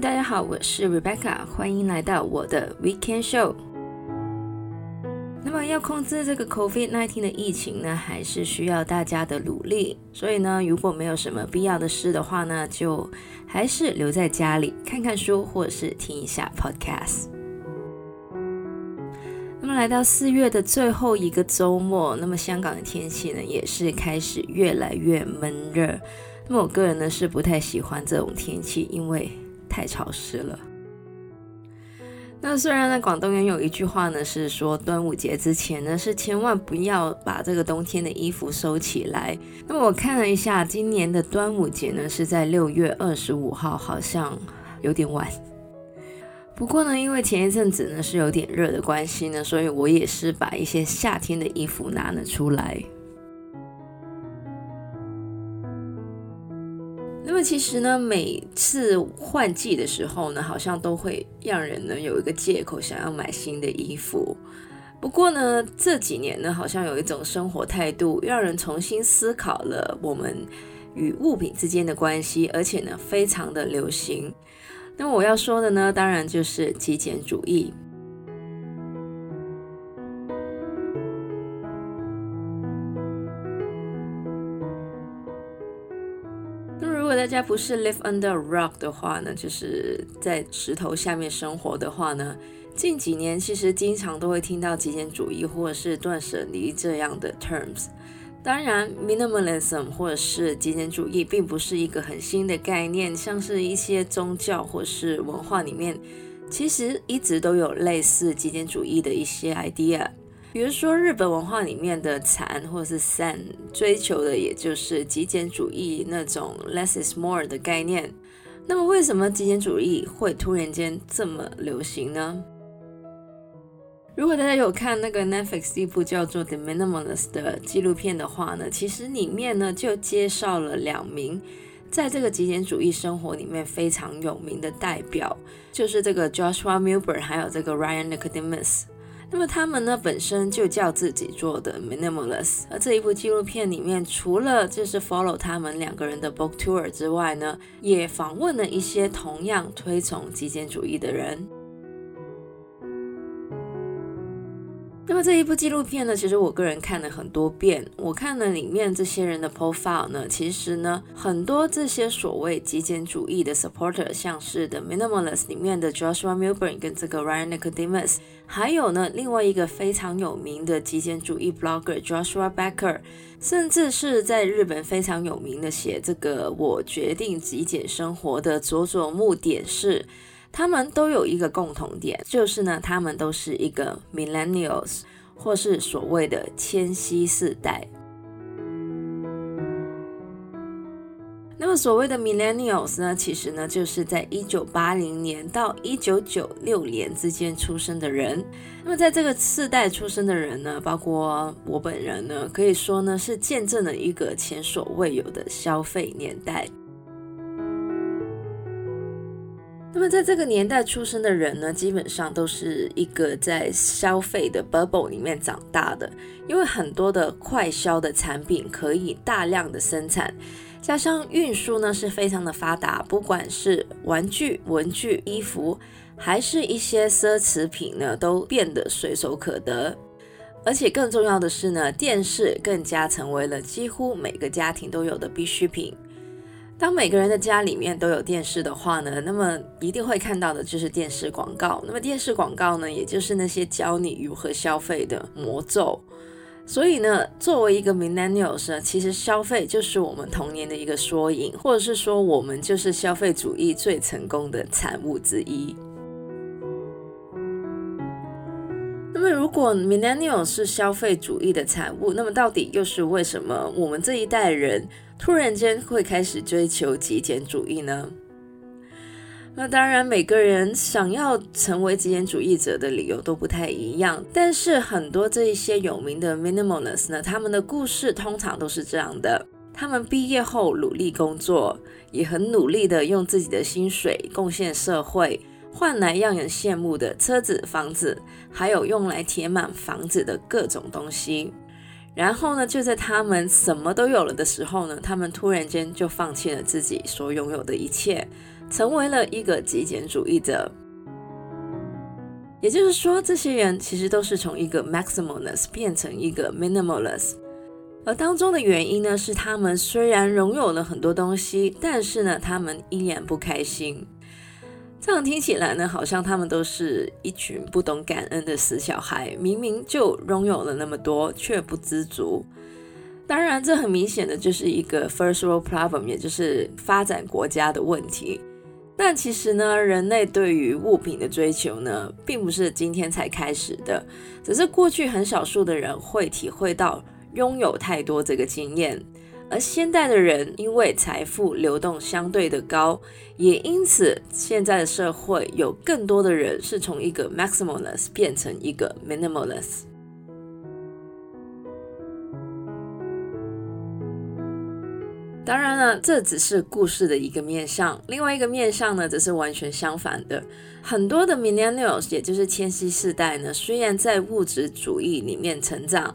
大家好，我是 Rebecca，欢迎来到我的 Weekend Show。那么要控制这个 COVID-19 的疫情呢，还是需要大家的努力。所以呢，如果没有什么必要的事的话呢，就还是留在家里看看书，或者是听一下 Podcast。那么来到四月的最后一个周末，那么香港的天气呢，也是开始越来越闷热。那么我个人呢，是不太喜欢这种天气，因为太潮湿了。那虽然呢，广东人有一句话呢，是说端午节之前呢，是千万不要把这个冬天的衣服收起来。那么我看了一下，今年的端午节呢，是在六月二十五号，好像有点晚。不过呢，因为前一阵子呢是有点热的关系呢，所以我也是把一些夏天的衣服拿了出来。那其实呢，每次换季的时候呢，好像都会让人呢有一个借口想要买新的衣服。不过呢，这几年呢，好像有一种生活态度，让人重新思考了我们与物品之间的关系，而且呢，非常的流行。那我要说的呢，当然就是极简主义。如果大家不是 live under a rock 的话呢，就是在石头下面生活的话呢，近几年其实经常都会听到极简主义或者是断舍离这样的 terms。当然，minimalism 或者是极简主义并不是一个很新的概念，像是一些宗教或是文化里面，其实一直都有类似极简主义的一些 idea。比如说，日本文化里面的禅或者是 Zen 追求的也就是极简主义那种 less is more 的概念。那么，为什么极简主义会突然间这么流行呢？如果大家有看那个 Netflix 一部叫做《The Minimalist》的纪录片的话呢，其实里面呢就介绍了两名在这个极简主义生活里面非常有名的代表，就是这个 Joshua Milberg 还有这个 Ryan Nicodemus。那么他们呢，本身就叫自己做的 minimalist，而这一部纪录片里面，除了就是 follow 他们两个人的 book tour 之外呢，也访问了一些同样推崇极简主义的人。那么这一部纪录片呢，其实我个人看了很多遍。我看了里面这些人的 profile 呢，其实呢，很多这些所谓极简主义的 supporter，像是 The Minimalist 里面的 Joshua Milburn 跟这个 Ryan Nicodemus，还有呢，另外一个非常有名的极简主义 blogger Joshua Becker，甚至是在日本非常有名的写这个我决定极简生活的佐佐木典士。他们都有一个共同点，就是呢，他们都是一个 millennials，或是所谓的千禧世代。那么所谓的 millennials 呢，其实呢，就是在一九八零年到一九九六年之间出生的人。那么在这个世代出生的人呢，包括我本人呢，可以说呢，是见证了一个前所未有的消费年代。那么在这个年代出生的人呢，基本上都是一个在消费的 bubble 里面长大的，因为很多的快消的产品可以大量的生产，加上运输呢是非常的发达，不管是玩具、文具、衣服，还是一些奢侈品呢，都变得随手可得。而且更重要的是呢，电视更加成为了几乎每个家庭都有的必需品。当每个人的家里面都有电视的话呢，那么一定会看到的就是电视广告。那么电视广告呢，也就是那些教你如何消费的魔咒。所以呢，作为一个 millennials 呢，其实消费就是我们童年的一个缩影，或者是说我们就是消费主义最成功的产物之一。如果 millennial 是消费主义的产物，那么到底又是为什么我们这一代人突然间会开始追求极简主义呢？那当然，每个人想要成为极简主义者的理由都不太一样。但是很多这一些有名的 minimalist 呢，他们的故事通常都是这样的：他们毕业后努力工作，也很努力的用自己的薪水贡献社会，换来让人羡慕的车子、房子，还有用来填满房子的各种东西。然后呢，就在他们什么都有了的时候呢，他们突然间就放弃了自己所拥有的一切，成为了一个极简主义者。也就是说，这些人其实都是从一个 maximalist 变成一个 minimalist，而当中的原因呢，是他们虽然拥有了很多东西，但是呢，他们依然不开心。这样听起来呢，好像他们都是一群不懂感恩的死小孩，明明就拥有了那么多，却不知足。当然，这很明显的就是一个 first world problem，也就是发展国家的问题。但其实呢，人类对于物品的追求呢，并不是今天才开始的，只是过去很少数的人会体会到拥有太多这个经验，而现代的人因为财富流动相对的高，也因此现在的社会有更多的人是从一个 maximalist 变成一个 minimalist。当然了，这只是故事的一个面向，另外一个面向呢，则是完全相反的。很多的 millennials，也就是千禧世代呢，虽然在物质主义里面成长，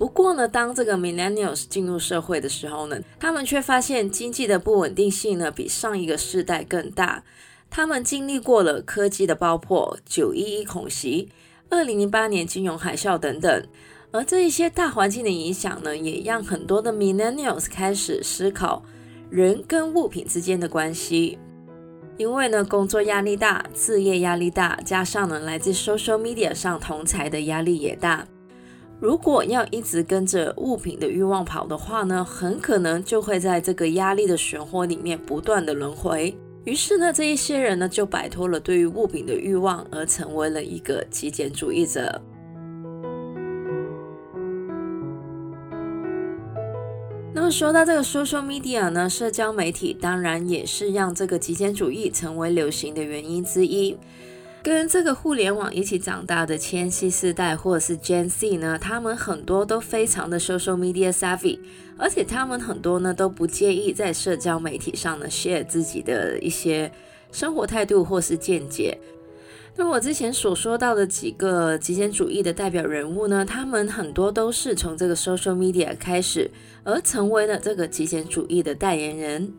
不过呢，当这个 millennials 进入社会的时候呢，他们却发现经济的不稳定性呢，比上一个世代更大。他们经历过了科技的爆破、九一一恐袭、二零零八年金融海啸等等。而这一些大环境的影响呢，也让很多的 millennials 开始思考人跟物品之间的关系。因为呢，工作压力大，事业压力大，加上呢，来自 social media 上同侪的压力也大。如果要一直跟着物品的欲望跑的话呢，很可能就会在这个压力的漩涡里面不断的轮回。于是呢，这一些人呢，就摆脱了对于物品的欲望，而成为了一个极简主义者。那么说到这个 social media 呢，社交媒体当然也是让这个极简主义成为流行的原因之一。跟这个互联网一起长大的千禧世代或者是 Gen Z 呢，他们很多都非常的 social media savvy，而且他们很多呢都不介意在社交媒体上呢 share 自己的一些生活态度或是见解。那我之前所说到的几个极简主义的代表人物呢，他们很多都是从这个 social media 开始，而成为了这个极简主义的代言人。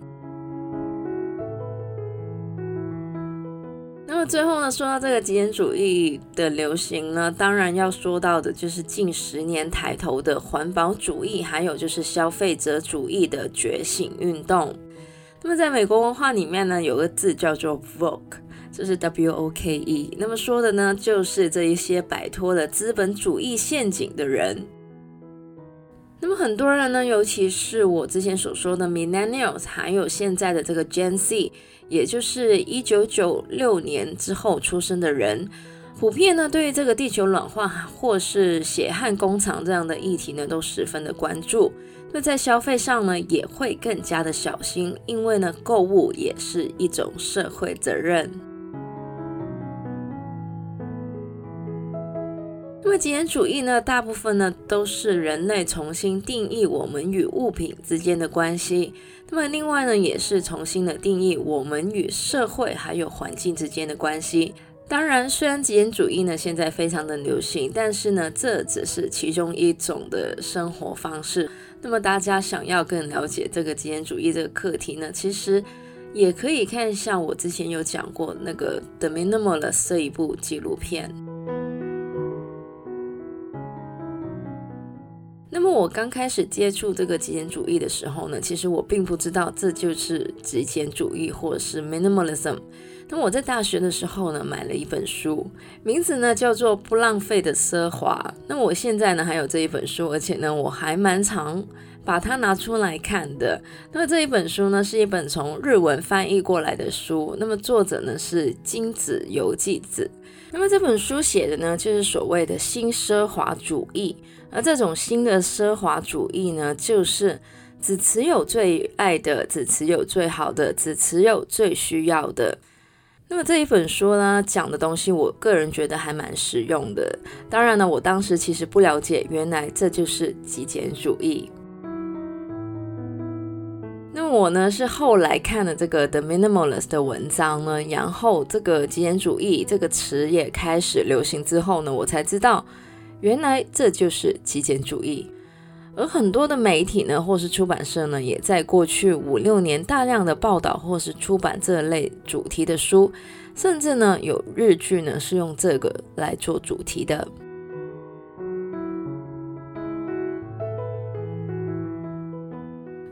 么最后呢，说到这个极简主义的流行呢，当然要说到的就是近十年抬头的环保主义，还有就是消费者主义的觉醒运动。那么在美国文化里面呢，有个字叫做 Woke。这是 W O K E，那么说的呢，就是这一些摆脱了资本主义陷阱的人。那么很多人呢，尤其是我之前所说的 Millennials，还有现在的这个 Gen Z，也就是一九九六年之后出生的人，普遍呢对于这个地球暖化或是血汗工厂这样的议题呢，都十分的关注。那在消费上呢，也会更加的小心，因为呢，购物也是一种社会责任。因为极简主义呢，大部分呢都是人类重新定义我们与物品之间的关系。那么另外呢，也是重新的定义我们与社会还有环境之间的关系。当然，虽然极简主义呢现在非常的流行，但是呢，这只是其中一种的生活方式。那么大家想要更了解这个极简主义这个课题呢，其实也可以看一下我之前有讲过那个《The Minimalist》这一部纪录片。我刚开始接触这个极简主义的时候呢，其实我并不知道这就是极简主义或者是 minimalism。那我在大学的时候呢，买了一本书，名字呢叫做《不浪费的奢华》。那我现在呢还有这一本书，而且呢我还蛮常把它拿出来看的。那么这一本书呢是一本从日文翻译过来的书，那么作者呢是金子游纪子。那么这本书写的呢就是所谓的新奢华主义。而这种新的奢华主义呢，就是只持有最爱的，只持有最好的，只持有最需要的。那么这一本书呢，讲的东西，我个人觉得还蛮实用的。当然呢，我当时其实不了解，原来这就是极简主义。那我呢，是后来看了这个 The Minimalist 的文章呢，然后这个极简主义这个词也开始流行之后呢，我才知道。原来这就是极简主义，而很多的媒体呢，或是出版社呢，也在过去五六年大量的报道或是出版这类主题的书，甚至呢有日剧呢是用这个来做主题的。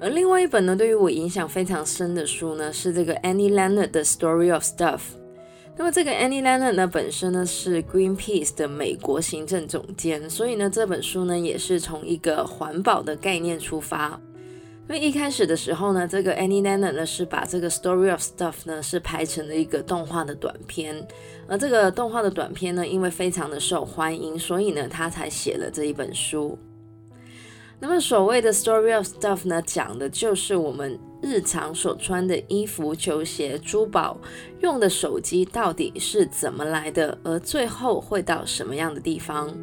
而另外一本呢，对于我影响非常深的书呢，是这个 Annie Leonard 的 Story of Stuff。那么这个 Annie Leonard 呢，本身呢是 Greenpeace 的美国行政总监，所以呢这本书呢也是从一个环保的概念出发。因为一开始的时候呢，这个 Annie Leonard 呢是把这个 Story of Stuff 呢是拍成了一个动画的短片，而这个动画的短片呢，因为非常的受欢迎，所以呢他才写了这一本书。那么所谓的 story of stuff 呢，讲的就是我们日常所穿的衣服、球鞋、珠宝、用的手机到底是怎么来的，而最后会到什么样的地方。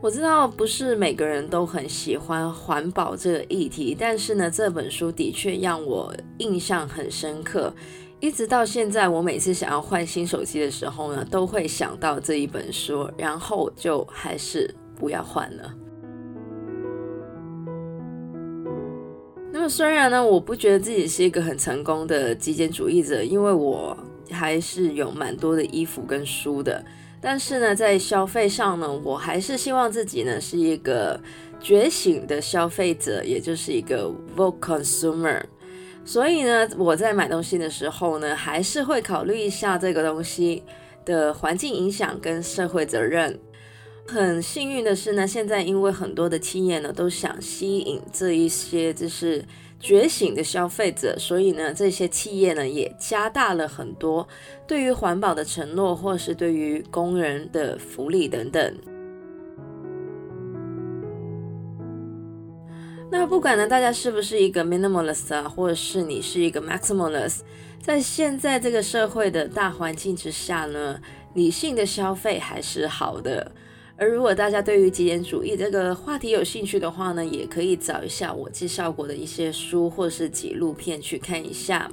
我知道不是每个人都很喜欢环保这个议题，但是呢，这本书的确让我印象很深刻。一直到现在，我每次想要换新手机的时候呢，都会想到这一本书，然后就还是不要换了。那么虽然呢，我不觉得自己是一个很成功的极简主义者，因为我还是有蛮多的衣服跟书的，但是呢，在消费上呢，我还是希望自己呢是一个觉醒的消费者，也就是一个 Woke consumer。所以呢，我在买东西的时候呢，还是会考虑一下这个东西的环境影响跟社会责任。很幸运的是呢，现在因为很多的企业呢都想吸引这一些就是觉醒的消费者，所以呢，这些企业呢也加大了很多对于环保的承诺，或是对于工人的福利等等。那不管呢，大家是不是一个 minimalist 啊，或者是你是一个 maximalist，在现在这个社会的大环境之下呢，理性的消费还是好的。而如果大家对于极简主义这个话题有兴趣的话呢，也可以找一下我介绍过的一些书或是纪录片去看一下。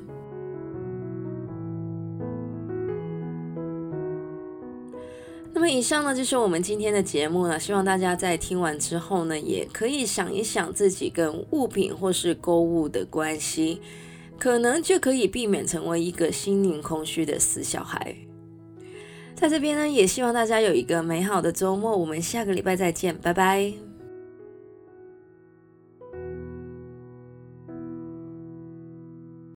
那么以上呢，就是我们今天的节目了。希望大家在听完之后呢，也可以想一想自己跟物品或是购物的关系，可能就可以避免成为一个心灵空虚的死小孩。在这边呢，也希望大家有一个美好的周末。我们下个礼拜再见，拜拜。